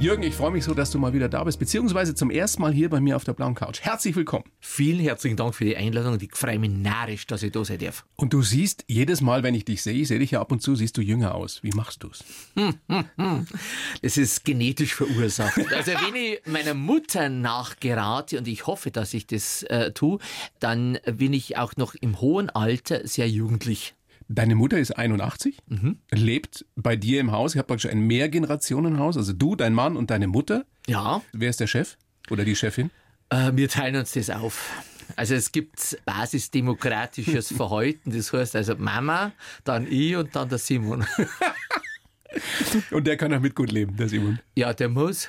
Jürgen, ich freue mich so, dass du mal wieder da bist, beziehungsweise zum ersten Mal hier bei mir auf der blauen Couch. Herzlich willkommen. Vielen herzlichen Dank für die Einladung und ich freue mich narrisch, dass ich da sein darf. Und du siehst, jedes Mal, wenn ich dich sehe, ich sehe dich ja ab und zu, siehst du jünger aus. Wie machst du's? Das ist genetisch verursacht. Also wenn ich meiner Mutter nachgerate und ich hoffe, dass ich das äh, tue, dann bin ich auch noch im hohen Alter sehr jugendlich. Deine Mutter ist 81, lebt bei dir im Haus. Ihr habt praktisch ein Mehrgenerationenhaus, also du, dein Mann und deine Mutter. Ja, Wer ist der Chef oder die Chefin? äh, wir teilen uns das auf. Also es gibt basisdemokratisches Verhalten, das heißt also Mama, dann ich und dann der Simon. Und der kann auch mit gut leben, der Simon. Ja, der muss.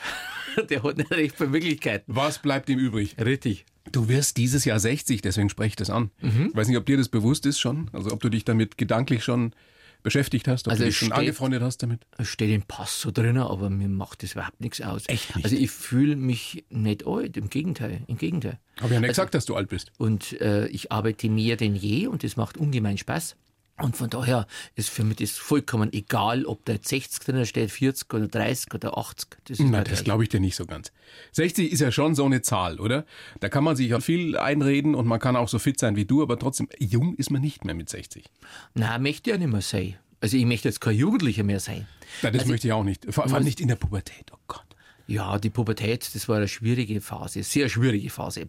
Der hat nicht recht viele Möglichkeiten. Was bleibt ihm übrig? Richtig. Du wirst dieses Jahr 60, deswegen spreche ich das an. Ich weiß nicht, ob dir das bewusst ist schon, also ob du dich damit gedanklich schon beschäftigt hast, ob Also du dich schon steht- angefreundet hast damit. Es steht im Pass so drin, aber mir macht das überhaupt nichts aus. Echt nicht? Also ich fühle mich nicht alt, im Gegenteil, im Gegenteil. Habe ich ja nicht Also- gesagt, dass du alt bist. Und äh, ich arbeite mehr denn je und das macht ungemein Spaß. Und von daher ist für mich das vollkommen egal, ob da jetzt 60 drin steht, 40 oder 30 oder 80. Das ist Na, mir das gleich. glaube ich dir nicht so ganz. 60 ist ja schon so eine Zahl, oder? Da kann man sich auch viel einreden und man kann auch so fit sein wie du, aber trotzdem, jung ist man nicht mehr mit 60. Nein, möchte ja nicht mehr sein. Also ich möchte jetzt kein Jugendlicher mehr sein. Na, das Also möchte ich auch nicht. Vor allem nicht in der Pubertät, oh Gott. Ja, die Pubertät, das war eine schwierige Phase, sehr schwierige Phase.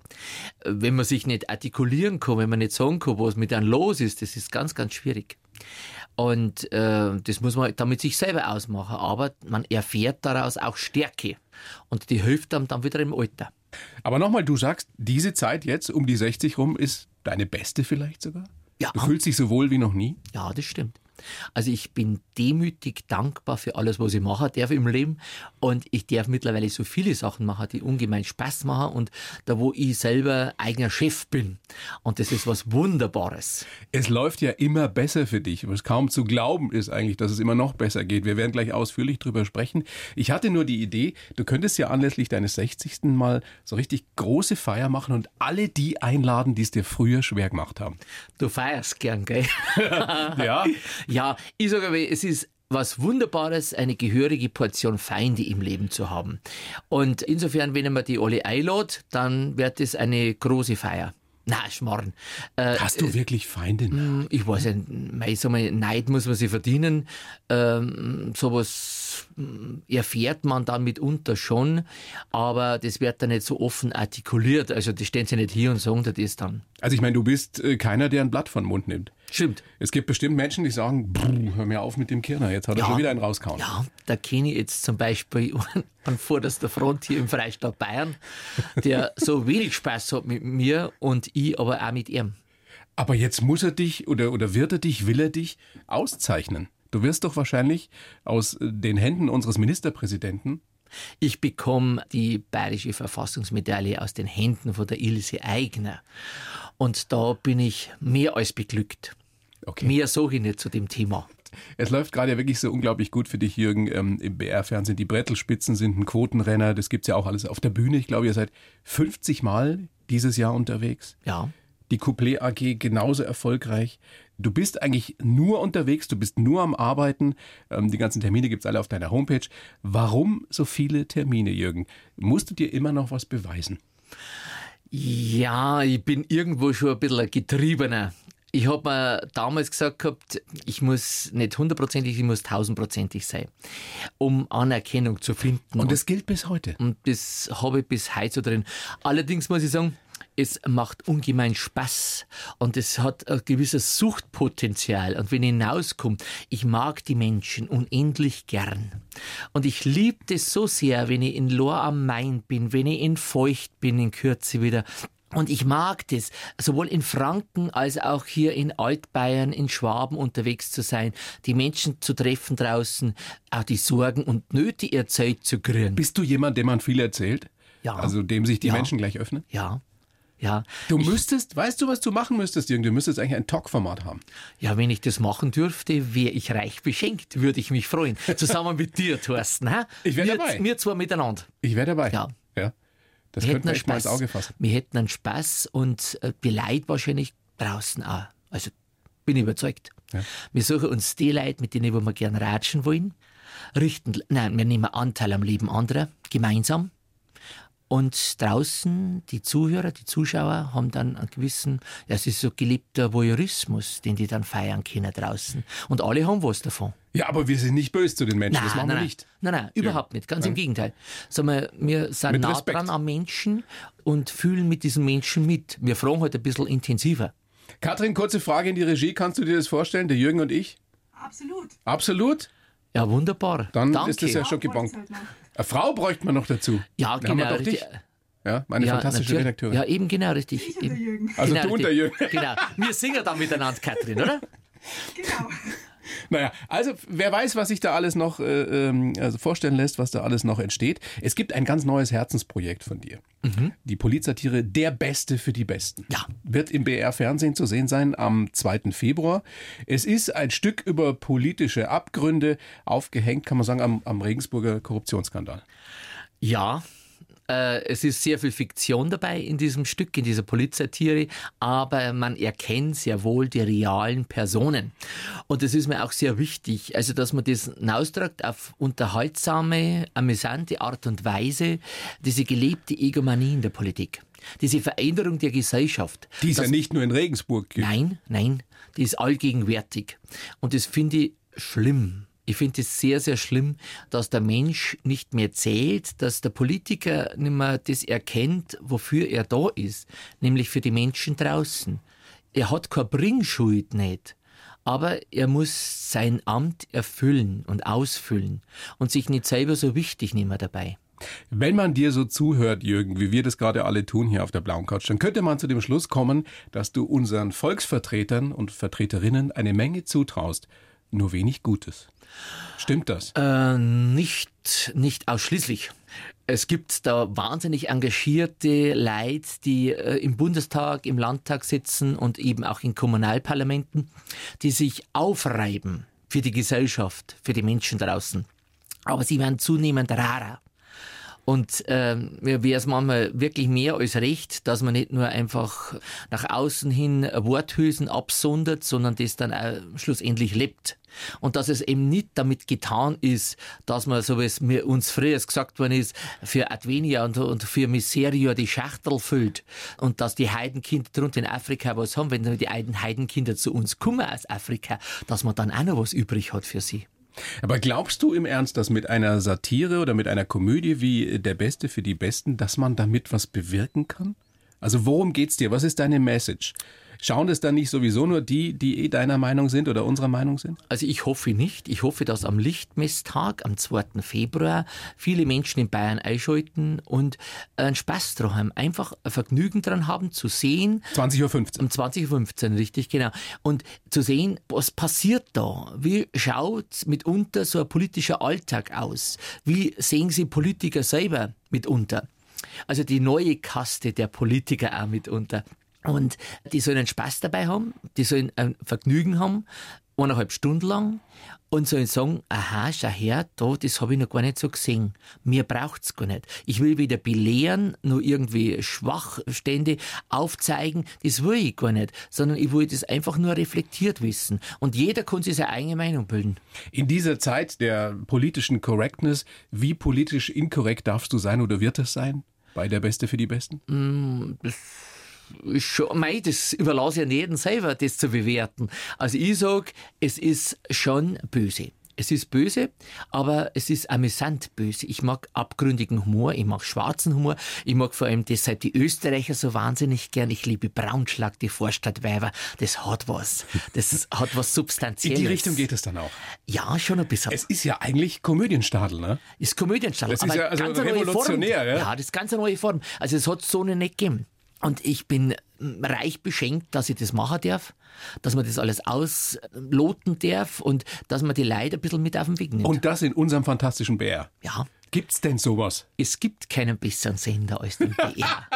Wenn man sich nicht artikulieren kann, wenn man nicht sagen kann, was mit einem los ist, das ist ganz, ganz schwierig. Und äh, das muss man dann mit sich selber ausmachen. Aber man erfährt daraus auch Stärke. Und die hilft einem dann wieder im Alter. Aber nochmal, du sagst, diese Zeit jetzt um die 60 rum ist deine beste vielleicht sogar? Ja. Du fühlst dich so wohl wie noch nie? Ja, das stimmt. Also ich bin demütig dankbar für alles, was ich machen darf im Leben. Und ich darf mittlerweile so viele Sachen machen, die ungemein Spaß machen und da, wo ich selber eigener Chef bin. Und das ist was Wunderbares. Es läuft ja immer besser für dich. Was kaum zu glauben ist eigentlich, dass es immer noch besser geht. Wir werden gleich ausführlich drüber sprechen. Ich hatte nur die Idee, du könntest ja anlässlich deines 60. mal so richtig große Feier machen und alle die einladen, die es dir früher schwer gemacht haben. Du feierst gern, gell? Ja? ja, ich sage aber, es ist was Wunderbares, eine gehörige Portion Feinde im Leben zu haben. Und insofern, wenn man die alle einlädt, dann wird es eine große Feier. Na, Schmarrn. Äh, Hast du wirklich Feinde? Hm, Ich weiß nicht, ich sag mal, Neid muss man sich verdienen. Ähm, sowas mm, erfährt man dann mitunter schon, aber das wird dann nicht so offen artikuliert. Also die stehen sich nicht hier und sagen dir das dann. Also ich meine, du bist äh, keiner, der ein Blatt von den Mund nimmt. Stimmt. Es gibt bestimmt Menschen, die sagen, "Brr, hör mir auf mit dem Kirner, jetzt hat er Ja. schon wieder einen rausgehauen. Ja, da kenne ich jetzt zum Beispiel an vorderster Front hier im Freistaat Bayern, der so wenig Spaß hat mit mir und ich aber auch mit ihm. Aber jetzt muss er dich oder, oder wird er dich, will er dich auszeichnen. Du wirst doch wahrscheinlich aus äh, den Händen unseres Ministerpräsidenten Ich bekomme die bayerische Verfassungsmedaille aus den Händen von der Ilse Aigner. Und da bin ich mehr als beglückt. Okay. Mehr sage ich nicht zu dem Thema. Es läuft gerade ja wirklich so unglaublich gut für dich, Jürgen, ähm, im BR-Fernsehen. Die Brettelspitzen sind ein Quotenrenner, das gibt's ja auch alles auf der Bühne. Ich glaube, ihr seid 50 Mal dieses Jahr unterwegs. Ja. Die Couplet AG genauso erfolgreich. Du bist eigentlich nur unterwegs, du bist nur am Arbeiten. Ähm, die ganzen Termine gibt's alle auf deiner Homepage. Warum so viele Termine, Jürgen? Musst du dir immer noch was beweisen? Ja, ich bin irgendwo schon ein bisschen ein Getriebener. Ich habe mir damals gesagt gehabt, ich muss nicht hundertprozentig, ich muss tausendprozentig sein, um Anerkennung zu finden. Und das gilt bis heute. Und das habe ich bis heute so drin. Allerdings muss ich sagen, es macht ungemein Spaß und es hat ein gewisses Suchtpotenzial. Und wenn ich hinauskomme, ich mag die Menschen unendlich gern. Und ich liebe das so sehr, wenn ich in Lohr am Main bin, wenn ich in Feucht bin, in Kürze wieder. Und ich mag das, sowohl in Franken als auch hier in Altbayern, in Schwaben unterwegs zu sein, die Menschen zu treffen draußen, auch die Sorgen und Nöte erzählt zu kriegen. Bist du jemand, dem man viel erzählt? Ja. Also dem sich die Ja. Menschen gleich öffnen? Ja, ja. Du müsstest, weißt du, was du machen müsstest, Jürgen? Du müsstest eigentlich ein Talk-Format haben. Ja, wenn ich das machen dürfte, wäre ich reich beschenkt, würde ich mich freuen. Zusammen mit dir, Thorsten. Hä? Ich wär wir, dabei. Wir zwei miteinander. Ich wäre dabei. Ja. Das Wir könnte hätten man einen echt mal ins Spaß. Auge fassen. Wir hätten einen Spaß und äh, die Leute wahrscheinlich draußen auch. Also bin ich überzeugt. Ja. Wir suchen uns die Leute, mit denen wir gerne ratschen wollen, richten, nein, wir nehmen Anteil am Leben anderer, gemeinsam. Und draußen, die Zuhörer, die Zuschauer haben dann einen gewissen, ja, es ist so gelebter Voyeurismus, den die dann feiern können draußen. Und alle haben was davon. Ja, aber wir sind nicht böse zu den Menschen, nein, das machen nein, wir nicht. Nein, nein, überhaupt ja. nicht, ganz nein. im Gegenteil. Sagen wir, wir sind mit nah Respekt. dran am Menschen und fühlen mit diesen Menschen mit. Wir fragen halt ein bisschen intensiver. Katrin, kurze Frage in die Regie, kannst du dir das vorstellen, der Jürgen und ich? Absolut. Absolut? Ja, wunderbar. Dann Danke. ist das ja schon gebongt. Eine Frau bräuchte man noch dazu. Ja, Dann genau. Haben dich. Ja, meine ja, fantastische Redakteurin. Ja, eben genau, richtig. Ich und der Jürgen. Also genau, du und der Jürgen. Genau. Wir singen dann miteinander, Katrin, oder? Genau. Naja, also wer weiß, was sich da alles noch äh, ähm, also vorstellen lässt, was da alles noch entsteht. Es gibt ein ganz neues Herzensprojekt von dir. Mhm. Die Polizatire Der Beste für die Besten. Ja. Wird im BR-Fernsehen zu sehen sein am 2. Februar. Es ist ein Stück über politische Abgründe, aufgehängt, kann man sagen, am, am Regensburger Korruptionsskandal. Ja, es ist sehr viel Fiktion dabei in diesem Stück, in dieser Polizatire, aber man erkennt sehr wohl die realen Personen. Und das ist mir auch sehr wichtig, also dass man das ausdrückt auf unterhaltsame, amüsante Art und Weise, diese gelebte Egomanie in der Politik. Diese Veränderung der Gesellschaft. Die ist ja nicht nur in Regensburg gibt. Nein, nein, die ist allgegenwärtig. Und das finde ich schlimm. Ich finde es sehr, sehr schlimm, dass der Mensch nicht mehr zählt, dass der Politiker nicht mehr das erkennt, wofür er da ist, nämlich für die Menschen draußen. Er hat keine Bringschuld nicht, aber er muss sein Amt erfüllen und ausfüllen und sich nicht selber so wichtig nehmen dabei. Wenn man dir so zuhört, Jürgen, wie wir das gerade alle tun hier auf der blauen Couch, dann könnte man zu dem Schluss kommen, dass du unseren Volksvertretern und Vertreterinnen eine Menge zutraust, nur wenig Gutes. Stimmt das? Äh, nicht, nicht ausschließlich. Es gibt da wahnsinnig engagierte Leute, die äh, im Bundestag, im Landtag sitzen und eben auch in Kommunalparlamenten, die sich aufreiben für die Gesellschaft, für die Menschen draußen. Aber sie werden zunehmend rarer. Und äh, wäre es manchmal wirklich mehr als recht, dass man nicht nur einfach nach außen hin Worthülsen absondert, sondern das dann auch schlussendlich lebt. Und dass es eben nicht damit getan ist, dass man, so wie es mir uns früher gesagt worden ist, für Advenia und, und für Miserio die Schachtel füllt und dass die Heidenkinder drunter in Afrika was haben, wenn die Heidenkinder zu uns kommen aus Afrika, dass man dann auch noch was übrig hat für sie. Aber glaubst du im Ernst, dass mit einer Satire oder mit einer Komödie wie Der Beste für die Besten, dass man damit was bewirken kann? Also worum geht's dir? Was ist deine Message? Schauen das dann nicht sowieso nur die, die eh deiner Meinung sind oder unserer Meinung sind? Also ich hoffe nicht. Ich hoffe, dass am Lichtmesstag, am 2. Februar, viele Menschen in Bayern einschalten und einen Spaß dran haben. Einfach ein Vergnügen dran haben, zu sehen. 20.15 Uhr. Um 20.15 Uhr, richtig, genau. Und zu sehen, was passiert da? Wie schaut mitunter so ein politischer Alltag aus? Wie sehen Sie Politiker selber mitunter? Also die neue Kaste der Politiker auch mitunter. Und die sollen Spaß dabei haben, die sollen ein Vergnügen haben, eineinhalb Stunden lang und sollen sagen, aha, schau her, da, das habe ich noch gar nicht so gesehen. Mir braucht's gar nicht. Ich will weder belehren, noch irgendwie Schwachstände aufzeigen, das will ich gar nicht, sondern ich will das einfach nur reflektiert wissen. Und jeder kann sich seine eigene Meinung bilden. In dieser Zeit der politischen Correctness, wie politisch inkorrekt darfst du sein oder wird es sein? Bei der Beste für die Besten? Mm, das schon, mei, das überlasse ich jeden selber, das zu bewerten. Also ich sage, es ist schon böse. Es ist böse, aber es ist amüsant böse. Ich mag abgründigen Humor, ich mag schwarzen Humor, ich mag vor allem deshalb die Österreicher so wahnsinnig gern. Ich liebe Braunschlag, die Vorstadtweiber. Das hat was. Das hat was Substanzielles. In die Richtung geht es dann auch. Ja, schon ein bisschen. Es ist ja eigentlich Komödienstadel, ne? Ist Komödienstadel. Das ist ja also revolutionär, ja? Ja, das ist ganz eine neue Form. Also es hat so eine nicht gegeben. Und ich bin reich beschenkt, dass ich das machen darf, dass man das alles ausloten darf und dass man die Leute ein bisschen mit auf den Weg nimmt. Und das in unserem fantastischen BR. Ja. Gibt's denn sowas? Es gibt keinen besseren Sender als den BR.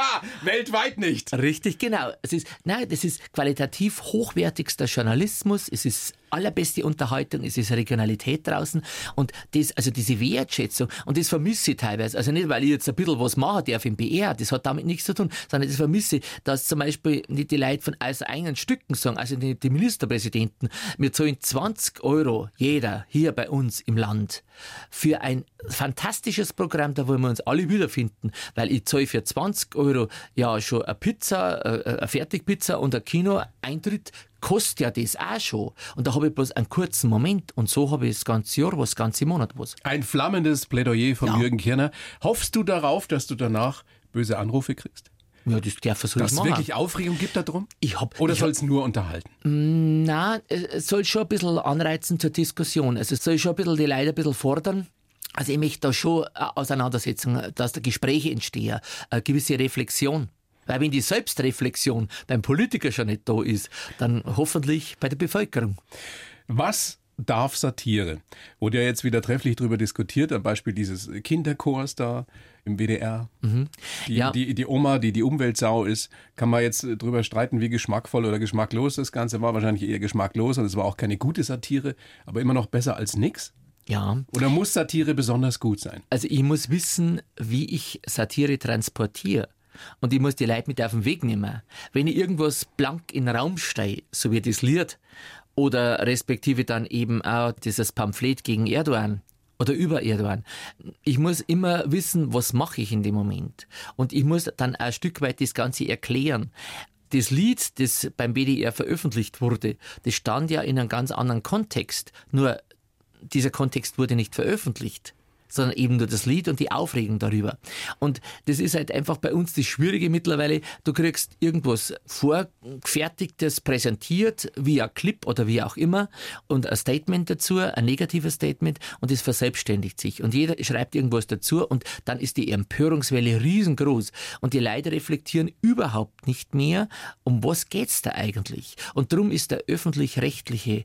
Weltweit nicht. Richtig, genau. Es ist, nein, das ist qualitativ hochwertigster Journalismus. Es ist allerbeste Unterhaltung, es ist Regionalität draußen und das, also diese Wertschätzung und das vermisse ich teilweise. Also nicht, weil ich jetzt ein bisschen was machen darf im BR, das hat damit nichts zu tun, sondern das vermisse ich, dass zum Beispiel nicht die Leute von aus eigenen Stücken sagen, also die, die Ministerpräsidenten, wir zahlen 20 Euro jeder hier bei uns im Land für ein fantastisches Programm, da wollen wir uns alle wiederfinden, weil ich zahle für 20 Euro ja schon eine Pizza, äh, eine Fertigpizza und ein Kinoeintritt kostet ja das auch schon. Und da habe ich bloß einen kurzen Moment und so habe ich das ganze Jahr was, das ganze Monat was. Ein flammendes Plädoyer von Ja. Jürgen Kirner. Hoffst du darauf, dass du danach böse Anrufe kriegst? Ja, das darf er so Dass es wirklich Aufregung gibt darum? Ich hab, Oder soll es nur unterhalten? Na, es soll schon ein bisschen anreizen zur Diskussion. Also es soll schon ein bisschen die Leute ein bisschen fordern. Also ich möchte da schon eine Auseinandersetzung, dass da Gespräche entstehen, eine gewisse Reflexion. Weil wenn die Selbstreflexion beim Politiker schon nicht da ist, dann hoffentlich bei der Bevölkerung. Was darf Satire? Wurde ja jetzt wieder trefflich darüber diskutiert, am Beispiel dieses Kinderchors da im WDR. Die, Mhm. Ja. die, die Oma, die die Umweltsau ist, kann man jetzt drüber streiten, wie geschmackvoll oder geschmacklos das Ganze war. Wahrscheinlich eher geschmacklos und es war auch keine gute Satire, aber immer noch besser als nix. Ja, Oder muss Satire besonders gut sein? also ich muss wissen, wie ich Satire transportiere. Und ich muss die Leute mit auf den Weg nehmen. Wenn ich irgendwas blank in den Raum stehe, so wie das Lied, oder respektive dann eben auch dieses Pamphlet gegen Erdogan oder über Erdogan. Ich muss immer wissen, was mache ich in dem Moment. Und ich muss dann ein Stück weit das Ganze erklären. Das Lied, das beim BDR veröffentlicht wurde, das stand ja in einem ganz anderen Kontext. Nur dieser Kontext wurde nicht veröffentlicht, sondern eben nur das Lied und die Aufregung darüber. Und das ist halt einfach bei uns das Schwierige mittlerweile. Du kriegst irgendwas vorgefertigtes präsentiert, wie ein Clip oder wie auch immer, und ein Statement dazu, ein negatives Statement, und es verselbstständigt sich. Und jeder schreibt irgendwas dazu, und dann ist die Empörungswelle riesengroß. Und die Leute reflektieren überhaupt nicht mehr, um was geht's da eigentlich. Und darum ist der öffentlich-rechtliche,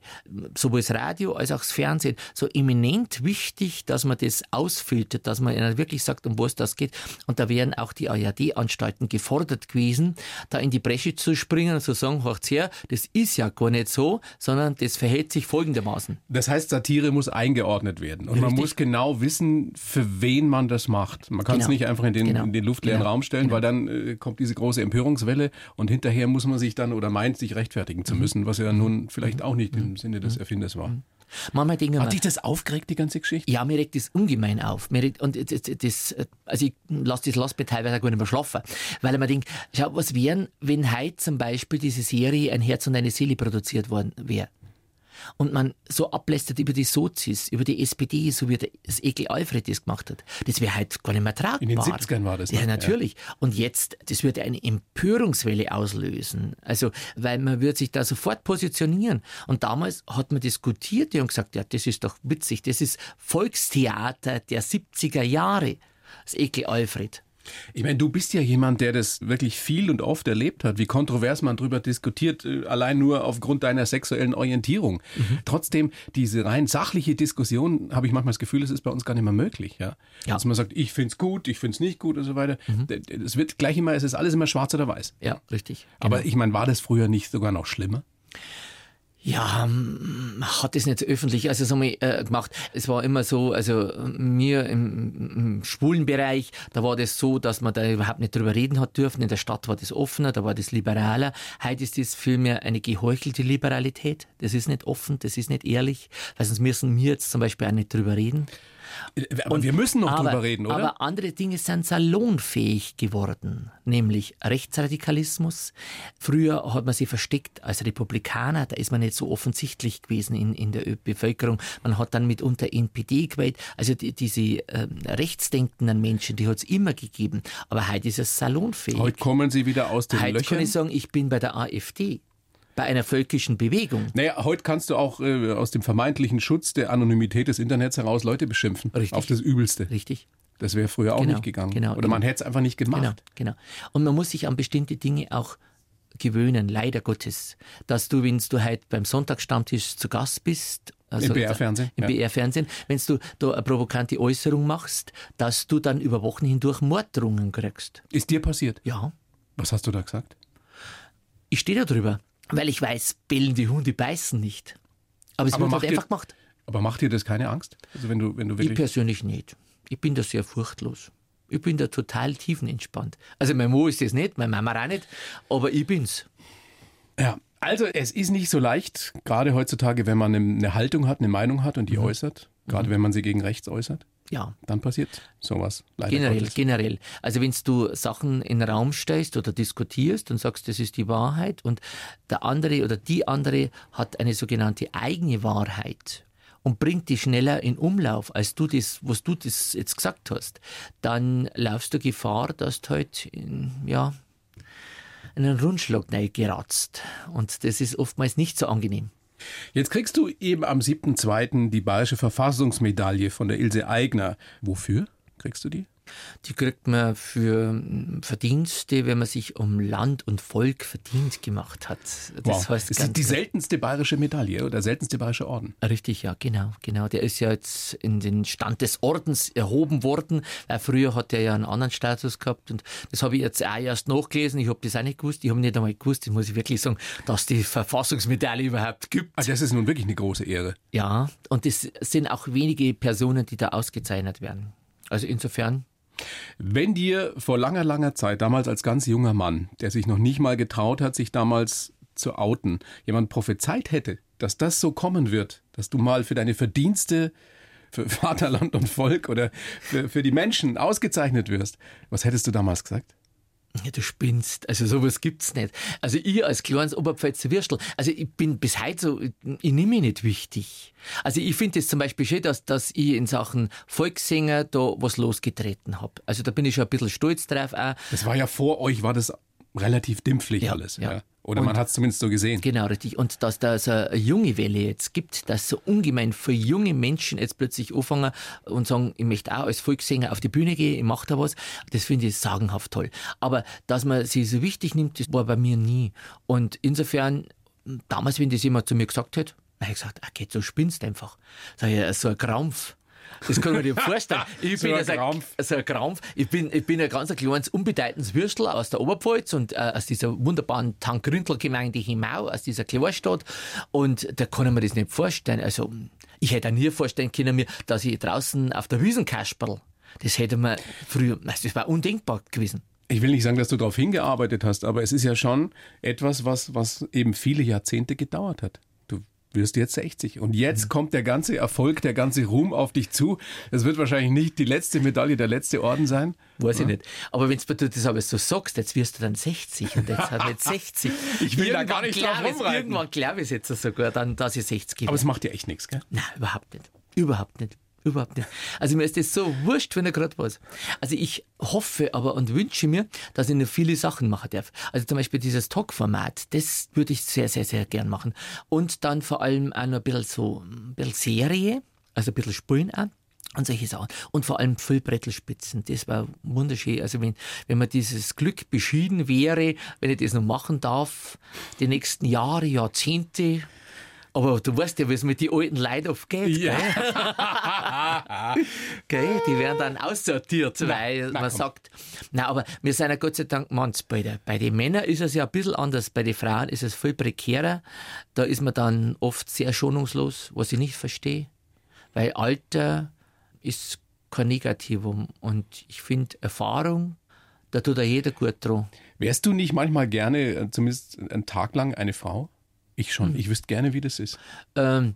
sowohl das Radio als auch das Fernsehen, so eminent wichtig, dass man das ausfiltert, dass man ihnen wirklich sagt, um was das geht. Und da wären auch die ARD-Anstalten gefordert gewesen, da in die Bresche zu springen und zu sagen, hört's her, das ist ja gar nicht so, sondern das verhält sich folgendermaßen. Das heißt, Satire muss eingeordnet werden. Und man Richtig. muss genau wissen, für wen man das macht. Man kann es Genau. nicht einfach in den, Genau. in den luftleeren Genau. Raum stellen, weil dann äh, kommt diese große Empörungswelle und hinterher muss man sich dann oder meint, sich rechtfertigen Mhm. zu müssen, was ja nun vielleicht auch nicht im Sinne des Erfinders war. Manchmal denken wir, Hat dich das aufgeregt, die ganze Geschichte? Ja, mir regt das ungemein auf. Mir regt, und das, das, also ich lasse das mich teilweise auch gar nicht mehr schlafen. Weil ich mir denke, schau, was wären, wenn heute zum Beispiel diese Serie Ein Herz und eine Seele produziert worden wäre? Und man so ablästert über die Sozis, über die SPD, so wie das Ekel Alfred das gemacht hat. Das wäre halt gar nicht mehr tragbar. In den 70ern war das, ne? Ja, natürlich. Und jetzt, das würde eine Empörungswelle auslösen. Also, weil man würde sich da sofort positionieren. Und damals hat man diskutiert, haben gesagt, ja, das ist doch witzig, das ist Volkstheater der 70er Jahre. Das Ekel Alfred. Ich meine, du bist ja jemand, der das wirklich viel und oft erlebt hat, wie kontrovers man darüber diskutiert, äh, allein nur aufgrund deiner sexuellen Orientierung. Mhm. Trotzdem, diese rein sachliche Diskussion, habe ich manchmal das Gefühl, das ist bei uns gar nicht mehr möglich. Ja? Ja. Mhm. Dass man sagt, ich finde es gut, ich finde es nicht gut und so weiter. D- Es wird gleich immer, es ist alles immer schwarz oder weiß. Ja, richtig. Aber ich meine, war das früher nicht sogar noch schlimmer? Ja, man hat es nicht öffentlich also so mal, äh, gemacht. Es war immer so, also mir im, im schwulen Bereich, da war das so, dass man da überhaupt nicht drüber reden hat dürfen. In der Stadt war das offener, da war das liberaler. Heute ist das vielmehr eine geheuchelte Liberalität. Das ist nicht offen, das ist nicht ehrlich, weil sonst müssen wir jetzt zum Beispiel auch nicht drüber reden. Äh, Aber wir müssen noch aber, drüber reden, oder? Aber andere Dinge sind salonfähig geworden, nämlich Rechtsradikalismus. Früher hat man sie versteckt als Republikaner, da ist man nicht so offensichtlich gewesen in, in der Bevölkerung. Man hat dann mitunter NPD gewählt. Also die, diese ähm, rechtsdenkenden Menschen, die hat es immer gegeben. Aber heute ist es salonfähig. Heute kommen sie wieder aus den Heute Löchern. kann ich sagen, ich bin bei der AfD, bei einer völkischen Bewegung. Naja, heute kannst du auch äh, aus dem vermeintlichen Schutz der Anonymität des Internets heraus Leute beschimpfen. Richtig. Auf das Übelste. Richtig. Das wäre früher auch Genau, nicht gegangen. genau, Oder man genau. hätte es einfach nicht gemacht. Genau, genau. Und man muss sich an bestimmte Dinge auch gewöhnen, leider Gottes. Dass du, wenn du heute beim Sonntagsstammtisch zu Gast bist, also Im BR-Fernsehen, Im ja. BR-Fernsehen, wenn du da eine provokante Äußerung machst, dass du dann über Wochen hindurch Morddrohungen kriegst. Ist dir passiert? Ja, Was hast du da gesagt? ich stehe da drüber, weil ich weiß, bellen die Hunde beißen nicht. Aber es Aber wird halt einfach gemacht. Aber macht dir das keine Angst? Also wenn du, wenn du Ich persönlich nicht. Ich bin da sehr furchtlos. Ich bin da total tiefenentspannt. Also mein Mo ist das nicht, meine Mama auch nicht, aber ich bin's. Ja, also es ist nicht so leicht, gerade heutzutage, wenn man eine- Haltung hat, eine Meinung hat und Mhm. die äußert, gerade wenn man sie gegen rechts äußert, Ja, dann passiert sowas. Leider generell, Gottes. generell. Also wenn du Sachen in den Raum stellst oder diskutierst und sagst, das ist die Wahrheit und der andere oder die andere hat eine sogenannte eigene Wahrheit und bringt die schneller in Umlauf, als du das, was du das jetzt gesagt hast, dann laufst du Gefahr, dass du halt in, ja, in einen Rundschlag geratzt. Und das ist oftmals nicht so angenehm. Jetzt kriegst du eben am 7.2. die Bayerische Verfassungsmedaille von der Ilse Aigner. Wofür kriegst du die? Die kriegt man für mm, Verdienste, wenn man sich um Land und Volk verdient gemacht hat. Das Wow. heißt das ganz ist die seltenste bayerische Medaille oder der seltenste bayerische Orden. Richtig, ja, genau, genau. Der ist ja jetzt in den Stand des Ordens erhoben worden, weil früher hat er ja einen anderen Status gehabt und das habe ich jetzt auch erst nachgelesen. Ich habe das auch nicht gewusst. Ich habe nicht einmal gewusst, das muss ich wirklich sagen, dass die Verfassungsmedaille überhaupt gibt. Also das ist nun wirklich eine große Ehre. Ja, und es sind auch wenige Personen, die da ausgezeichnet werden. Also insofern, Wenn dir vor langer, langer Zeit, damals als ganz junger Mann, der sich noch nicht mal getraut hat, sich damals zu outen, jemand prophezeit hätte, dass das so kommen wird, dass du mal für deine Verdienste für Vaterland und Volk oder für, für die Menschen ausgezeichnet wirst, was hättest du damals gesagt? Ja, du spinnst. Also sowas gibt's nicht. Also ich als kleines Oberpfälzer Würstel, also ich bin bis heute so, ich, ich nehme mich nicht wichtig. Also ich finde es zum Beispiel schön, dass, dass ich in Sachen Volkssänger da was losgetreten habe. Also da bin ich schon ein bisschen stolz drauf auch. Das war ja vor euch, war das relativ dimpflich Ja, alles. ja. Ja. Oder man hat es zumindest so gesehen. Genau, richtig. Und dass da so eine junge Welle jetzt gibt, dass so ungemein für junge Menschen jetzt plötzlich anfangen und sagen, ich möchte auch als Volkssänger auf die Bühne gehen, ich mache da was, das finde ich sagenhaft toll. Aber dass man sie so wichtig nimmt, das war bei mir nie. Und insofern, damals, wenn das jemand zu mir gesagt hat, habe ich gesagt, ah, geht so spinnst einfach. Sag ich, so ein Krampf. Das kann man dir vorstellen. Ich So bin ein Krampf. so ein Krampf. Ich bin, ich bin ein ganz kleines, unbedeutends Würstel aus der Oberpfalz und äh, aus dieser wunderbaren Tankrüntelgemeinde Himau, aus dieser Kleinstadt. Und da kann ich mir das nicht vorstellen. Also, ich hätte auch nie vorstellen können, mir, dass ich draußen auf der Wiesen kasperl. Das hätte man früher, also das war undenkbar gewesen. Ich will nicht sagen, dass du darauf hingearbeitet hast, aber es ist ja schon etwas, was, was eben viele Jahrzehnte gedauert hat. Du wirst jetzt 60 und jetzt kommt der ganze Erfolg, der ganze Ruhm auf dich zu. Es wird wahrscheinlich nicht die letzte Medaille, der letzte Orden sein. Weiß ich nicht. Aber wenn du das aber so sagst, jetzt wirst du dann 60 und jetzt hat nicht 60. Ich will da Irgendwann gar nicht ich's- rumreiten. Irgendwann glaube ich es jetzt sogar, dann, dass ich 60 bin. Aber es macht dir echt nichts, gell? Nein, überhaupt nicht. Überhaupt nicht. Überhaupt nicht. Also mir ist das so wurscht, wenn er gerade was. Also ich hoffe aber und wünsche mir, dass ich noch viele Sachen machen darf. Also zum Beispiel dieses Talk-Format, das würde ich sehr, sehr, sehr gern machen. Und dann vor allem auch noch ein bisschen so, ein bisschen Serie, also ein bisschen Spulen auch. Und solche Sachen. Und vor allem Füllbrettelspitzen. Das war wunderschön. Also wenn, wenn mir dieses Glück beschieden wäre, wenn ich das noch machen darf, die nächsten Jahre, Jahrzehnte, aber du weißt ja, wie es mit den alten Leuten oft geht. Ja. Gell? Die werden dann aussortiert, weil na man komm. sagt, na, aber wir sind ja Gott sei Dank Mannsbilder. Bei den Männern ist es ja ein bisschen anders, bei den Frauen ist es viel prekärer. Da ist man dann oft sehr schonungslos, was ich nicht verstehe. Weil Alter ist kein Negativum. Und ich finde, Erfahrung, da tut ja jeder gut dran. Wärst du nicht manchmal gerne, äh, zumindest einen Tag lang, eine Frau? Ich schon. Ich wüsste gerne, wie das ist. Ähm,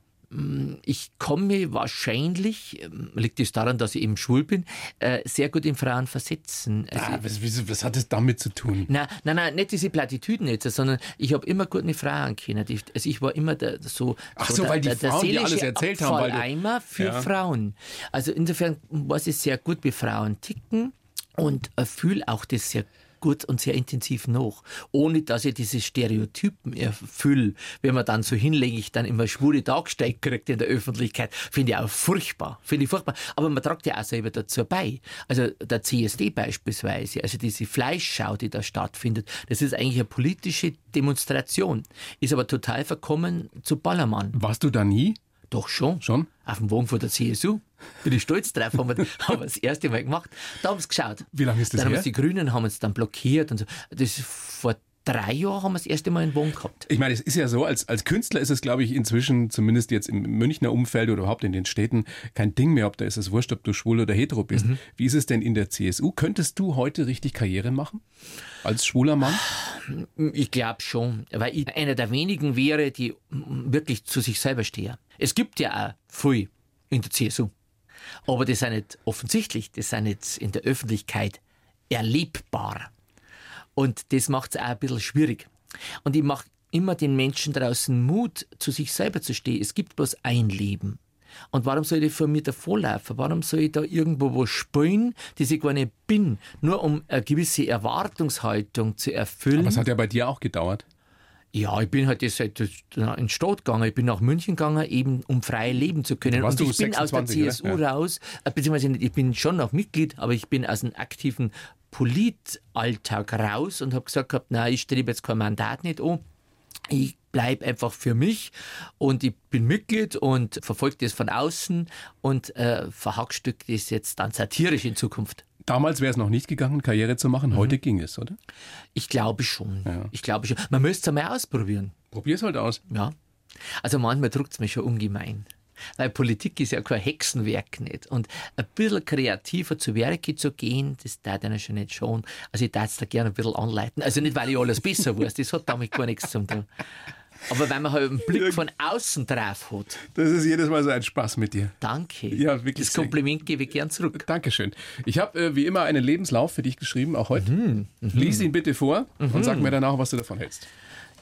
ich komme wahrscheinlich, ähm, liegt es daran, dass ich eben schwul bin, äh, sehr gut in Frauen versetzen. Also, Ah, was, was, hat das damit zu tun? Nein, nein, nein, nicht diese Plattitüden jetzt, sondern ich habe immer gut mit Frauen kennen. Also ich war immer der, so, Ach so, der, weil die der, der Frauen alles erzählt haben, weil du- Abfalleimer für Ja. Frauen. Also insofern weiß ich sehr gut, wie Frauen ticken und äh, fühle auch das sehr gut und sehr intensiv nach, ohne dass ich diese Stereotypen erfülle. Wenn man dann so hinlänglich dann immer schwule dargestellt kriegt in der Öffentlichkeit, finde ich auch furchtbar, finde ich furchtbar. Aber man tragt ja auch selber dazu bei. Also der CSD beispielsweise, also diese Fleischschau, die da stattfindet, das ist eigentlich eine politische Demonstration, ist aber total verkommen zu Ballermann. Warst du da nie? Doch schon. Schon? Auf dem Wagen von der CSU. Bin ich stolz drauf, haben wir, haben wir das erste Mal gemacht. Da haben sie geschaut. Wie lange ist das Dann her? die Grünen haben uns dann blockiert und so. Das ist vor drei Jahren haben wir das erste Mal einen Wohn gehabt. Ich meine, es ist ja so, als, als Künstler ist es, glaube ich, inzwischen, zumindest jetzt im Münchner Umfeld oder überhaupt in den Städten, kein Ding mehr, ob da ist es wurscht, ob du schwul oder hetero bist. Mhm. Wie ist es denn in der CSU? Könntest du heute richtig Karriere machen? Als schwuler Mann? Ich glaube schon, weil ich einer der wenigen wäre, die wirklich zu sich selber stehe. Es gibt ja auch viel in der CSU. Aber das sind nicht offensichtlich, das sind nicht in der Öffentlichkeit erlebbar. Und das macht es auch ein bisschen schwierig. Und ich mache immer den Menschen draußen Mut, zu sich selber zu stehen. Es gibt bloß ein Leben. Und warum soll ich vor mir davorlaufen? Warum soll ich da irgendwo was spielen, das ich gar nicht bin, nur um eine gewisse Erwartungshaltung zu erfüllen? Aber es hat ja bei dir auch gedauert. Ja, ich bin halt jetzt halt in den Stadt gegangen. Ich bin nach München gegangen, eben um frei leben zu können. Und ich bin aus der 26, CSU? Ja. raus, äh, beziehungsweise nicht, ich bin schon noch Mitglied, aber ich bin aus dem aktiven Politalltag raus und habe gesagt gehabt, nein, ich strebe jetzt kein Mandat nicht an. Ich bleibe einfach für mich und ich bin Mitglied und verfolge das von außen und äh, verhackstückt das jetzt dann satirisch in Zukunft. Damals wäre es noch nicht gegangen, Karriere zu machen. Mhm. Heute ging es, oder? Ich glaube schon. Ich glaube schon. Man müsste es einmal ausprobieren. Probier's halt aus. Ja. Also manchmal drückt es mich schon ungemein. Weil Politik ist ja kein Hexenwerk nicht. Und ein bisschen kreativer zu Werke zu gehen, das tat einer schon nicht schon. Also ich darf es da gerne ein bisschen anleiten. Also nicht, weil ich alles besser weiß, das hat damit gar nichts zu tun. Aber wenn man halt einen Blick von außen drauf hat, Das ist jedes Mal so ein Spaß mit dir. danke. Ja, wirklich Das. Kompliment gebe ich gern zurück. Dankeschön. Ich habe äh, wie immer einen Lebenslauf für dich geschrieben, auch heute. Mhm, Lies ihn bitte vor und sag mir danach, was du davon hältst.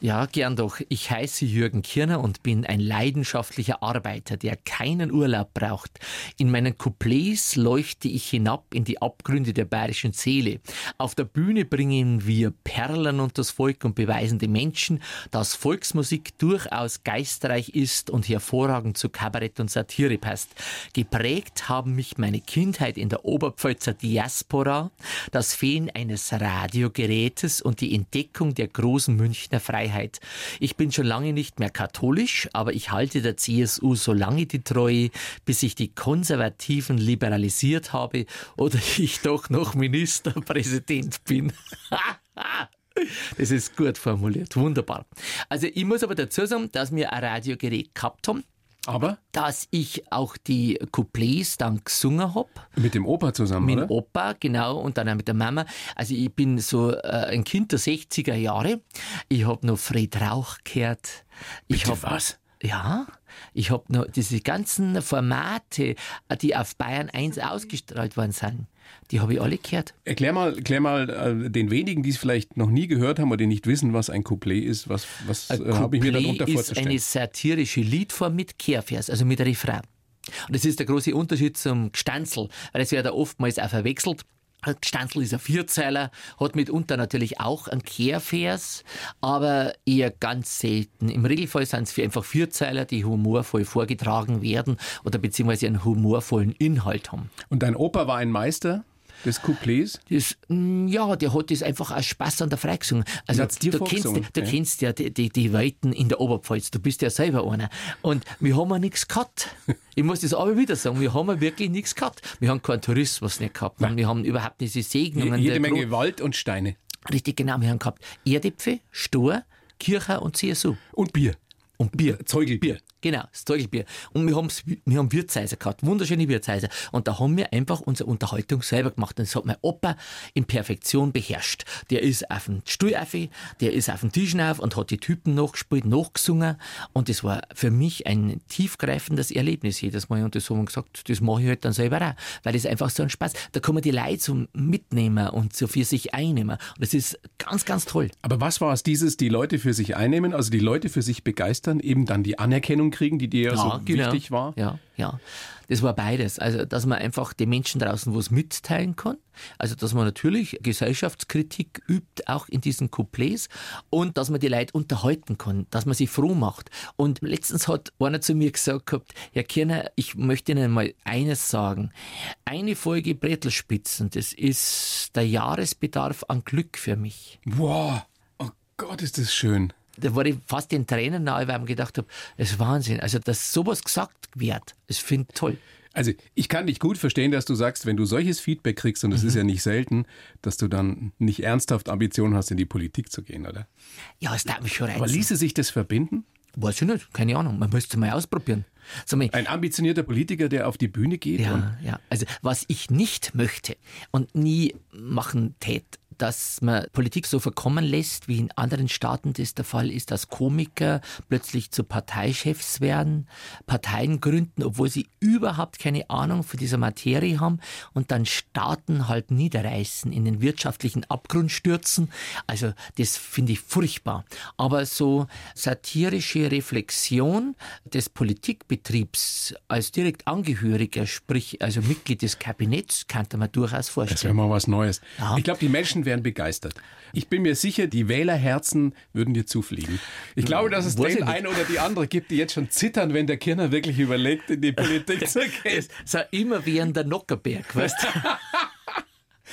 Ja, gern doch. Ich heiße Jürgen Kirner und bin ein leidenschaftlicher Arbeiter, der keinen Urlaub braucht. In meinen Couplets leuchte ich hinab in die Abgründe der bayerischen Seele. Auf der Bühne bringen wir Perlen und das Volk und beweisen den Menschen, dass Volksmusik durchaus geistreich ist und hervorragend zu Kabarett und Satire passt. Geprägt haben mich meine Kindheit in der Oberpfälzer Diaspora, das Fehlen eines Radiogerätes und die Entdeckung der großen Münchner Freiheit. Ich bin schon lange nicht mehr katholisch, aber ich halte der CSU so lange die Treue, bis ich die Konservativen liberalisiert habe oder ich doch noch Ministerpräsident bin. Das ist gut formuliert, wunderbar. Also ich muss aber dazu sagen, dass wir ein Radiogerät gehabt haben, Aber dass ich auch die Couplets dann gesungen hab mit dem Opa zusammen, mit dem? Opa, genau, und dann auch mit der Mama. Also ich bin so äh, ein Kind der 60er Jahre. Ich hab noch Fred Rauch gehört. Ich Bitte hab, was? Ja, ich hab noch diese ganzen Formate, äh, die auf Bayern 1 ausgestrahlt worden sind, die habe ich alle gehört. Erklär mal, erklär mal äh, den wenigen, die es vielleicht noch nie gehört haben oder die nicht wissen, was ein Couplet ist, was, was äh, habe ich mir Couplet darunter ist vorzustellen? eine satirische Liedform mit Kehrvers, also mit Refrain. Und das ist der große Unterschied zum Gstanzl, weil es wird ja oftmals auch verwechselt. Gstanzl ist ein Vierzeiler, hat mitunter natürlich auch einen Kehrvers, aber eher ganz selten. Im Regelfall sind es einfach Vierzeiler, die humorvoll vorgetragen werden oder beziehungsweise einen humorvollen Inhalt haben. Und dein Opa war ein Meister des Couplets? Das, mm, ja, der hat das einfach aus Spaß an der Frei gesungen. Also, hat's dir du, kennst, du ja? kennst ja die, die, die Weiten in der Oberpfalz. Du bist ja selber einer. Und wir haben ja nichts gehabt. Ich muss das aber wieder sagen. Wir haben ja wirklich nichts gehabt. Wir haben keinen Tourismus nicht gehabt. Und wir haben überhaupt nicht diese Segnungen. Jede Menge Gro- Wald und Steine. Richtig, genau. Wir haben gehabt Erdäpfel, Stor, Kirche und CSU. Und Bier. Und Bier. Zeugelbier. Genau, das Zeugelbier. Und wir, haben's, wir haben Wirtshäuser gehabt, wunderschöne Wirtshäuser. Und da haben wir einfach unsere Unterhaltung selber gemacht. Und das hat mein Opa in Perfektion beherrscht. Der ist auf dem Stuhl auf, der ist auf dem Tisch auf und hat die Typen nachgespielt, nachgesungen. Und das war für mich ein tiefgreifendes Erlebnis jedes Mal. Und das haben wir gesagt, das mache ich halt dann selber auch. Weil das einfach so ein Spaß. Da kann man die Leute so mitnehmen und so für sich einnehmen. Und das ist ganz, ganz toll. Aber was war es dieses, die Leute für sich einnehmen, also die Leute für sich begeistern, eben dann die Anerkennung kriegen, die dir so wichtig war? Ja, ja. Das war beides. Also, dass man einfach den Menschen draußen was mitteilen kann. Also, dass man natürlich Gesellschaftskritik übt, auch in diesen Couplets. Und dass man die Leute unterhalten kann, dass man sie froh macht. Und letztens hat einer zu mir gesagt gehabt, Herr Kirner, ich möchte Ihnen mal eines sagen. Eine Folge Bretelspitzen, das ist der Jahresbedarf an Glück für mich. Wow, oh Gott, ist das schön. Da war ich fast den Tränen nahe, weil ich mir gedacht habe, es ist Wahnsinn. Also, dass sowas gesagt wird, das finde ich toll. Also ich kann dich gut verstehen, dass du sagst, wenn du solches Feedback kriegst, und das Mhm. ist ja nicht selten, dass du dann nicht ernsthaft Ambitionen hast, in die Politik zu gehen, oder? Ja, es darf mich schon reizen. Aber ließe sich das verbinden? Weiß ich nicht, keine Ahnung. Man müsste es mal ausprobieren. Mal, Ein ambitionierter Politiker, der auf die Bühne geht Ja, ja. Also was ich nicht möchte und nie machen tät, dass man Politik so verkommen lässt, wie in anderen Staaten das der Fall ist, dass Komiker plötzlich zu Parteichefs werden, Parteien gründen, obwohl sie überhaupt keine Ahnung von dieser Materie haben und dann Staaten halt niederreißen, in den wirtschaftlichen Abgrund stürzen. Also das finde ich furchtbar. Aber so satirische Reflexion des Politikbetriebs als direkt Angehöriger, sprich also Mitglied des Kabinetts, könnte man durchaus das wäre vorstellen. mal was Neues. Ja. Ich glaube, die Menschen wären begeistert. Ich bin mir sicher, die Wählerherzen würden dir zufliegen. Ich glaube, dass es Weiß den einen oder die andere gibt, die jetzt schon zittern, wenn der Kirner wirklich überlegt, in die Politik zu gehen. So immer wie der Nockerberg, weißt du?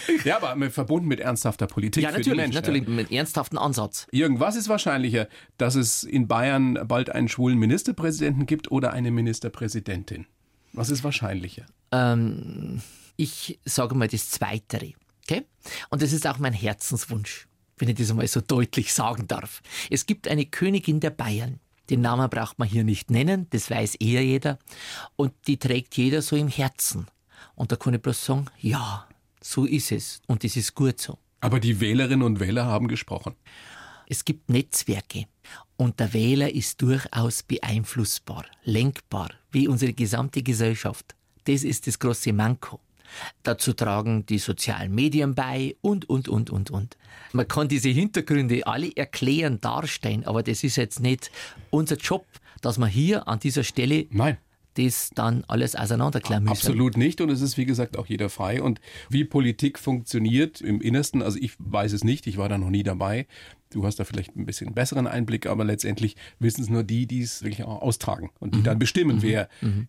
Ja, aber mit- verbunden mit ernsthafter Politik Ja, für die natürlich, Menschen. natürlich, mit ernsthaften Ansatz. Jürgen, was ist wahrscheinlicher, dass es in Bayern bald einen schwulen Ministerpräsidenten gibt oder eine Ministerpräsidentin? Was ist wahrscheinlicher? Ähm, ich sage mal das Zweitere. Okay? Und das ist auch mein Herzenswunsch, wenn ich das einmal so deutlich sagen darf. Es gibt eine Königin der Bayern. Den Namen braucht man hier nicht nennen, das weiß eher jeder. Und die trägt jeder so im Herzen. Und da kann ich bloß sagen, ja, so ist es. Und das ist gut so. Aber die Wählerinnen und Wähler haben gesprochen. Es gibt Netzwerke und der Wähler ist durchaus beeinflussbar, lenkbar, wie unsere gesamte Gesellschaft. Das ist das große Manko. Dazu tragen die sozialen Medien bei und, und, und, und, und. Man kann diese Hintergründe alle erklären, darstellen, aber das ist jetzt nicht unser Job, dass man hier an dieser Stelle Nein. Das dann alles auseinanderklären müssen. Absolut nicht und es ist wie gesagt auch jeder frei und wie Politik funktioniert im Innersten, also ich weiß es nicht, ich war da noch nie dabei. Du hast da vielleicht ein bisschen besseren Einblick, aber letztendlich wissen es nur die, die es wirklich auch austragen und die dann bestimmen, wer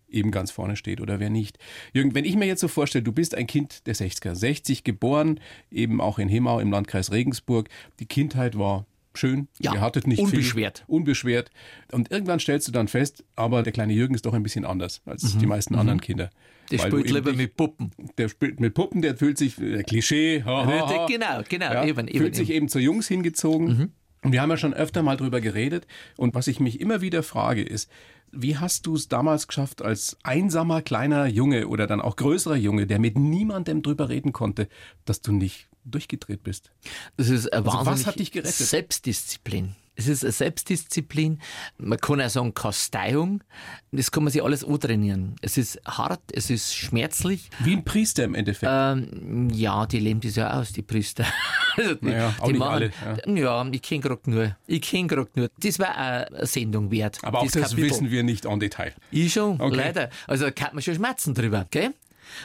eben ganz vorne steht oder wer nicht. Jürgen, wenn ich mir jetzt so vorstelle, du bist ein Kind der 60er, 60 geboren, eben auch in Hemau im Landkreis Regensburg. Die Kindheit war schön, Ja, ihr hattet nicht unbeschwert. viel. Unbeschwert. Und irgendwann stellst du dann fest, aber der kleine Jürgen ist doch ein bisschen anders als die meisten anderen Kinder. Der Weil spielt lieber mit Puppen. der spielt mit Puppen, der fühlt sich, äh, Klischee, ha, ha, ha. Genau, genau, Ja, eben, eben, fühlt sich eben. eben zu Jungs hingezogen. Und wir haben ja schon öfter mal drüber geredet. Und was ich mich immer wieder frage, ist, wie hast du es damals geschafft, als einsamer kleiner Junge oder dann auch größerer Junge, der mit niemandem drüber reden konnte, dass du nicht durchgedreht bist? Das ist Also was hat dich gerettet? Selbstdisziplin. Es ist eine Selbstdisziplin. Man kann auch sagen Kasteiung. Das kann man sich alles antrainieren. Es ist hart, es ist schmerzlich. Wie ein Priester im Endeffekt. Ähm, ja, die leben das ja aus, die Priester. Also die, Naja, auch nicht alle, ja. ich kenne gerade nur. Ich kenne gerade nur. Das war eine Sendung wert. aber auch das Kapitel. wissen wir nicht en Detail. Ich schon, Okay. leider. Also da kann man schon schmerzen drüber, gell?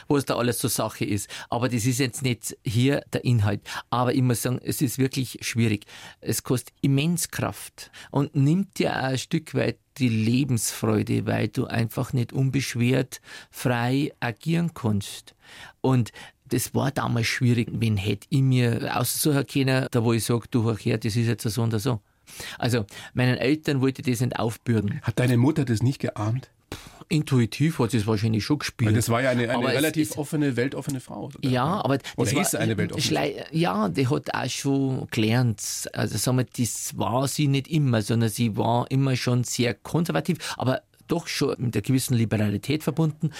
Was da alles so Sache ist. Aber das ist jetzt nicht hier der Inhalt. Aber ich muss sagen, es ist wirklich schwierig. Es kostet immens Kraft und nimmt dir auch ein Stück weit die Lebensfreude, weil du einfach nicht unbeschwert frei agieren kannst. Und das war damals schwierig, wenn hätte ich mir aussuchen können, da wo ich sage, du her, das ist jetzt so und so. Also, meinen Eltern wollte ich das nicht aufbürden. Hat deine Mutter das nicht geahnt? Intuitiv hat sie es wahrscheinlich schon gespürt. Weil das war ja eine, eine relativ ist- offene, weltoffene Frau. oder? Ja, aber Oder das war, ist eine weltoffene Schlei- Ja, die hat auch schon gelernt. Also sagen wir, das war sie nicht immer, sondern sie war immer schon sehr konservativ, aber doch schon mit einer gewissen Liberalität verbunden.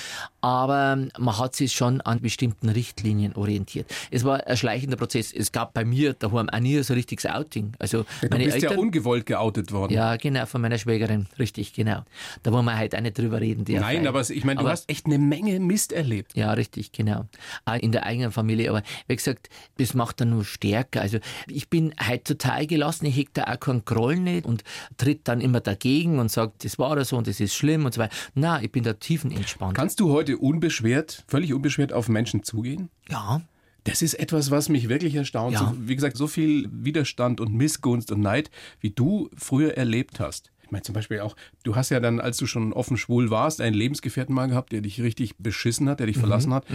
Aber man hat sich schon an bestimmten Richtlinien orientiert. Es war ein schleichender Prozess. Es gab bei mir daheim auch nie so ein richtiges Outing. Also Du meine bist Eltern, ja ungewollt geoutet worden. ja, genau, von meiner Schwägerin. Richtig, genau. Da wollen wir heute auch nicht drüber reden. Nein, aber ich meine, du Aber- hast echt eine Menge Mist erlebt. Ja, richtig, genau. Auch in der eigenen Familie. Aber wie gesagt, das macht dann nur stärker. Also ich bin halt total gelassen. Ich hege da auch keinen Groll nicht und tritt dann immer dagegen und sagt, das war so und das ist schlimm und so weiter. Nein, ich bin da tiefenentspannt. Kannst du heute unbeschwert, völlig unbeschwert auf Menschen zugehen? Ja, Das ist etwas, was mich wirklich erstaunt. Ja. So, wie gesagt, so viel Widerstand und Missgunst und Neid, wie du früher erlebt hast. Ich meine zum Beispiel auch, du hast ja dann, als du schon offen schwul warst, einen Lebensgefährten mal gehabt, der dich richtig beschissen hat, der dich Mhm, verlassen hat,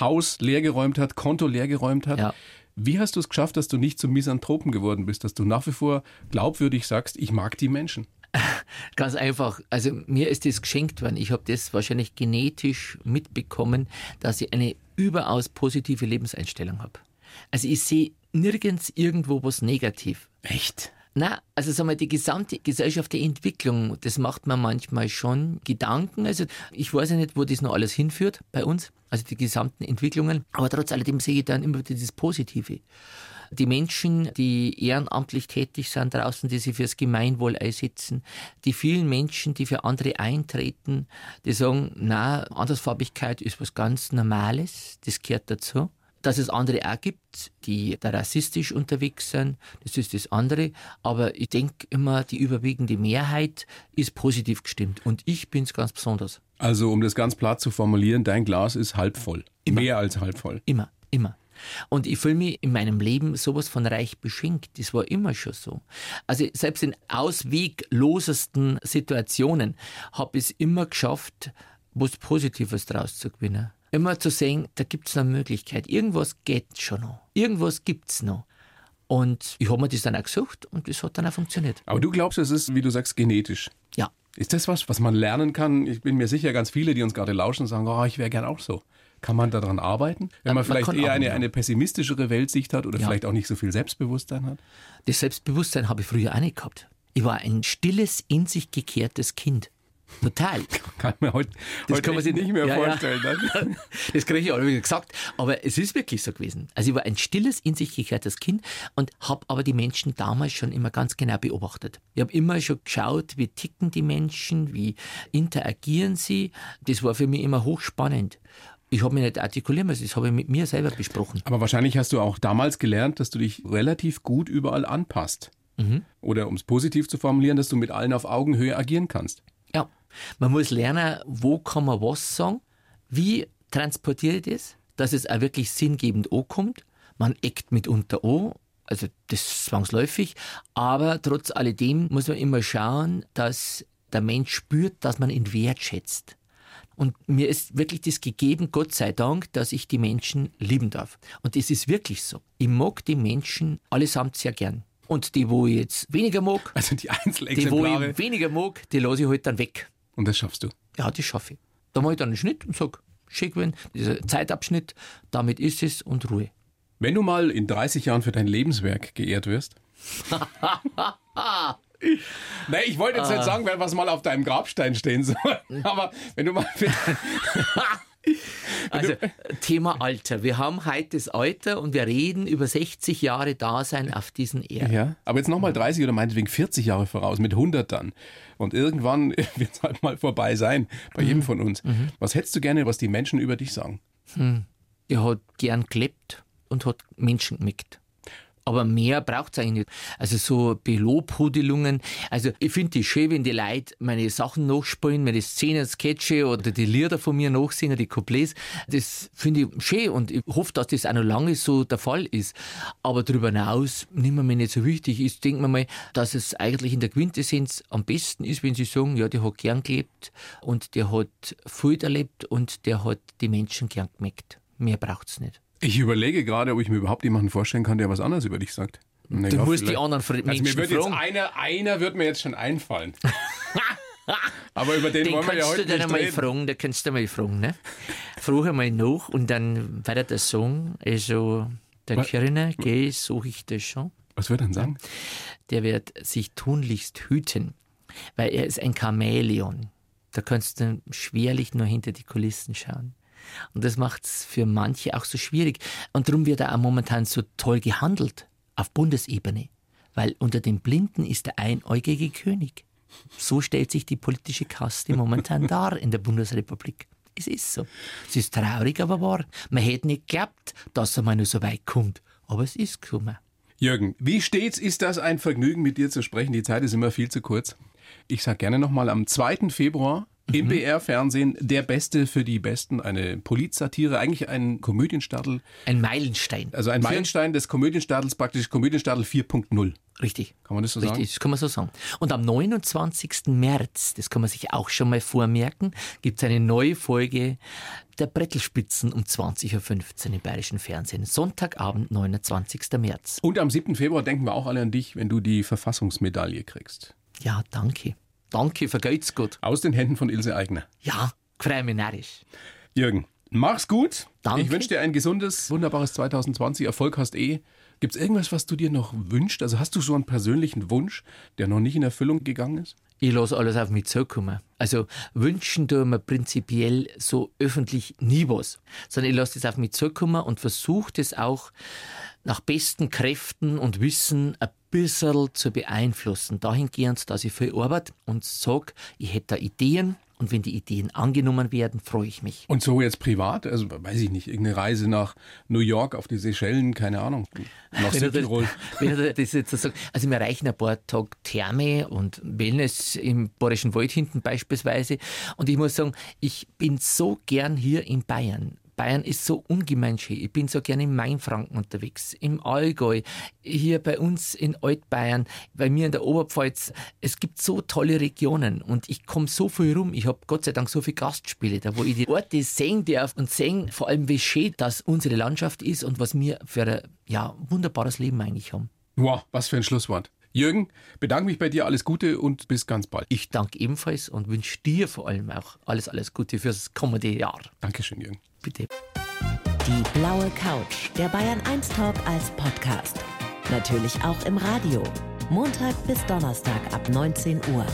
Haus leergeräumt hat, Konto leergeräumt hat. Ja. Wie hast du es geschafft, dass du nicht zum Misanthropen geworden bist, dass du nach wie vor glaubwürdig sagst, ich mag die Menschen? Ganz einfach. Also mir ist das geschenkt worden. Ich habe das wahrscheinlich genetisch mitbekommen, dass ich eine überaus positive Lebenseinstellung habe. Also ich sehe nirgends irgendwo was negativ. Echt? Na, also sagen wir, die gesamte gesellschaftliche Entwicklung, das macht man manchmal schon Gedanken. Also ich weiß ja nicht, wo das noch alles hinführt bei uns, also die gesamten Entwicklungen. Aber trotz alledem sehe ich dann immer wieder das Positive. Die Menschen, die ehrenamtlich tätig sind draußen, die sich fürs Gemeinwohl einsetzen, die vielen Menschen, die für andere eintreten, die sagen, na, Andersfarbigkeit ist was ganz Normales, das gehört dazu dass es andere auch gibt, die da rassistisch unterwegs sind, das ist das andere. Aber ich denke immer, die überwiegende Mehrheit ist positiv gestimmt. Und ich bin es ganz besonders. Also, um das ganz platt zu formulieren, dein Glas ist halb voll. Immer. Mehr als halb voll. Immer, immer. Und ich fühle mich in meinem Leben sowas von reich beschenkt. Das war immer schon so. Also selbst in ausweglosesten Situationen habe ich es immer geschafft, was Positives draus zu gewinnen. Immer zu sehen, da gibt es eine Möglichkeit. Irgendwas geht schon noch. Irgendwas gibt es noch. Und ich habe mir das dann auch gesucht und das hat dann auch funktioniert. Aber du glaubst, es ist, wie du sagst, genetisch. Ja. Ist das was, was man lernen kann? Ich bin mir sicher, ganz viele, die uns gerade lauschen, sagen, oh, ich wäre gern auch so. Kann man daran arbeiten? Wenn man, man vielleicht eher eine, ja. eine pessimistischere Weltsicht hat oder Ja. vielleicht auch nicht so viel Selbstbewusstsein hat? Das Selbstbewusstsein habe ich früher auch nicht gehabt. Ich war ein stilles, in sich gekehrtes Kind. Total. Kann man heute, Das heute kann man sich nicht mehr ja, ja. vorstellen. Ne? Das kriege ich alle wieder gesagt. Aber es ist wirklich so gewesen. Also ich war ein stilles, in sich gekehrtes Kind und habe aber die Menschen damals schon immer ganz genau beobachtet. Ich habe immer schon geschaut, wie ticken die Menschen, wie interagieren sie. Das war für mich immer hochspannend. Ich habe mich nicht artikulieren müssen, das habe ich mit mir selber besprochen. Aber wahrscheinlich hast du auch damals gelernt, dass du dich relativ gut überall anpasst. Mhm. Oder um es positiv zu formulieren, dass du mit allen auf Augenhöhe agieren kannst. Ja, man muss lernen, wo kann man was sagen, wie transportiere ich das, dass es auch wirklich sinngebend ankommt. Man eckt mitunter an, also das ist zwangsläufig, aber trotz alledem muss man immer schauen, dass der Mensch spürt, dass man ihn wertschätzt. Und mir ist wirklich das gegeben, Gott sei Dank, dass ich die Menschen lieben darf. Und es ist wirklich so. Ich mag die Menschen allesamt sehr gern. Und die, wo ich jetzt weniger mag, Also die die, wo ich weniger mag, die lasse ich halt dann weg. Und das schaffst du. Ja, das schaffe ich. Da mache ich dann einen Schnitt und sage, schick wenn, dieser Zeitabschnitt, damit ist es und Ruhe. Wenn du mal in 30 Jahren für dein Lebenswerk geehrt wirst. Nee, ich wollte jetzt Ah. nicht sagen, was mal auf deinem Grabstein stehen soll. Aber wenn du mal Also, Thema Alter. Wir haben heute das Alter und wir reden über 60 Jahre Dasein auf diesen Erden. Ja, aber jetzt nochmal 30 oder meinetwegen 40 Jahre voraus, mit 100 dann. Und irgendwann wird es halt mal vorbei sein, bei Mhm. jedem von uns. Was hättest du gerne, was die Menschen über dich sagen? Der hat gern gelebt und hat Menschen gemickt. Aber mehr braucht es eigentlich nicht. Also so Belobhudelungen. Also ich finde die schön, wenn die Leute meine Sachen nachspielen, meine Szenen, Sketche oder die Lieder von mir nachsingen, die Couplets. Das finde ich schön und ich hoffe, dass das auch noch lange so der Fall ist. Aber darüber hinaus nimmt man mir nicht so wichtig. Ich denke mir mal, dass es eigentlich in der Quintessenz am besten ist, wenn sie sagen, ja, der hat gern gelebt und der hat viel erlebt und der hat die Menschen gern gemerkt. Mehr braucht's nicht. Ich überlege gerade, ob ich mir überhaupt jemanden vorstellen kann, der was anderes über dich sagt. Na Du musst die anderen Fre- Also Menschen mir wird jetzt fragen. einer, einer wird mir jetzt schon einfallen. Aber über den, Den wollen wir ja kannst heute du dann nicht einmal reden. fragen, da kannst du mal fragen, ne? Frag einmal nach und dann weiter der Song, also der Was? Kiriner, geh, suche ich das schon, Was wird er denn sagen? der wird sich tunlichst hüten, weil er ist ein Chamäleon. Da kannst du schwerlich nur hinter die Kulissen schauen. Und das macht es für manche auch so schwierig. Und darum wird er auch momentan so toll gehandelt auf Bundesebene. Weil unter den Blinden ist der einäugige König. So stellt sich die politische Kaste momentan dar in der Bundesrepublik. Es ist so. Es ist traurig, aber wahr. Man hätte nicht geglaubt, dass er mal nur so weit kommt. Aber es ist gekommen. Jürgen, wie stets ist das ein Vergnügen, mit dir zu sprechen? Die Zeit ist immer viel zu kurz. Ich sage gerne nochmal am 2. Februar im BR-Fernsehen Der Beste für die Besten, eine Polizsatire, eigentlich ein Komödienstadel, Ein Meilenstein. also ein Meilenstein des Komödienstadels, praktisch Komödienstadel 4.0. Richtig. Kann man das so sagen? Richtig, das kann man so sagen. Und am 29. März, das kann man sich auch schon mal vormerken, gibt es eine neue Folge der Brettelspitzen um 20.15 Uhr im Bayerischen Fernsehen. Sonntagabend, 29. März. Und am 7. Februar denken wir auch alle an dich, wenn du die Verfassungsmedaille kriegst. Ja, danke. Danke, vergeht's gut. Aus den Händen von Ilse Eigner. Ja, freue mich narrisch. Jürgen, mach's gut. Danke. Ich wünsche dir ein gesundes, wunderbares 2020. Erfolg hast eh. Gibt es irgendwas, was du dir noch wünschst? Also hast du so einen persönlichen Wunsch, der noch nicht in Erfüllung gegangen ist? Ich lasse alles auf mich zukommen. Also wünschen tue mir prinzipiell so öffentlich nie was, sondern ich lasse das auf mich zukommen und versuche das auch nach besten Kräften und Wissen ein bisschen zu beeinflussen. Dahingehend, dass ich viel arbeite und sage, ich hätte da Ideen und wenn die Ideen angenommen werden, freue ich mich. Und so jetzt privat? Also weiß ich nicht, irgendeine Reise nach New York auf die Seychellen, keine Ahnung. Nach Südtirol. wenn er das jetzt so sagt, also wir erreichen ein paar Tage Therme und Wellness im Bayerischen Wald hinten beispielsweise. Und ich muss sagen, ich bin so gern hier in Bayern. Bayern ist so ungemein schön. Ich bin so gerne in Mainfranken unterwegs, im Allgäu, hier bei uns in Altbayern, bei mir in der Oberpfalz. Es gibt so tolle Regionen und ich komme so viel rum. Ich habe Gott sei Dank so viele Gastspiele, da wo ich die Orte sehen darf und sehen vor allem, wie schön das unsere Landschaft ist und was wir für ein ja, wunderbares Leben eigentlich haben. Wow, was für ein Schlusswort. Jürgen, bedanke mich bei dir, alles Gute und bis ganz bald. Ich danke ebenfalls und wünsche dir vor allem auch alles, alles Gute fürs kommende Jahr. Dankeschön, Jürgen. Bitte. Die blaue Couch, der Bayern 1 Talk als Podcast. Natürlich auch im Radio. Montag bis Donnerstag ab 19 Uhr.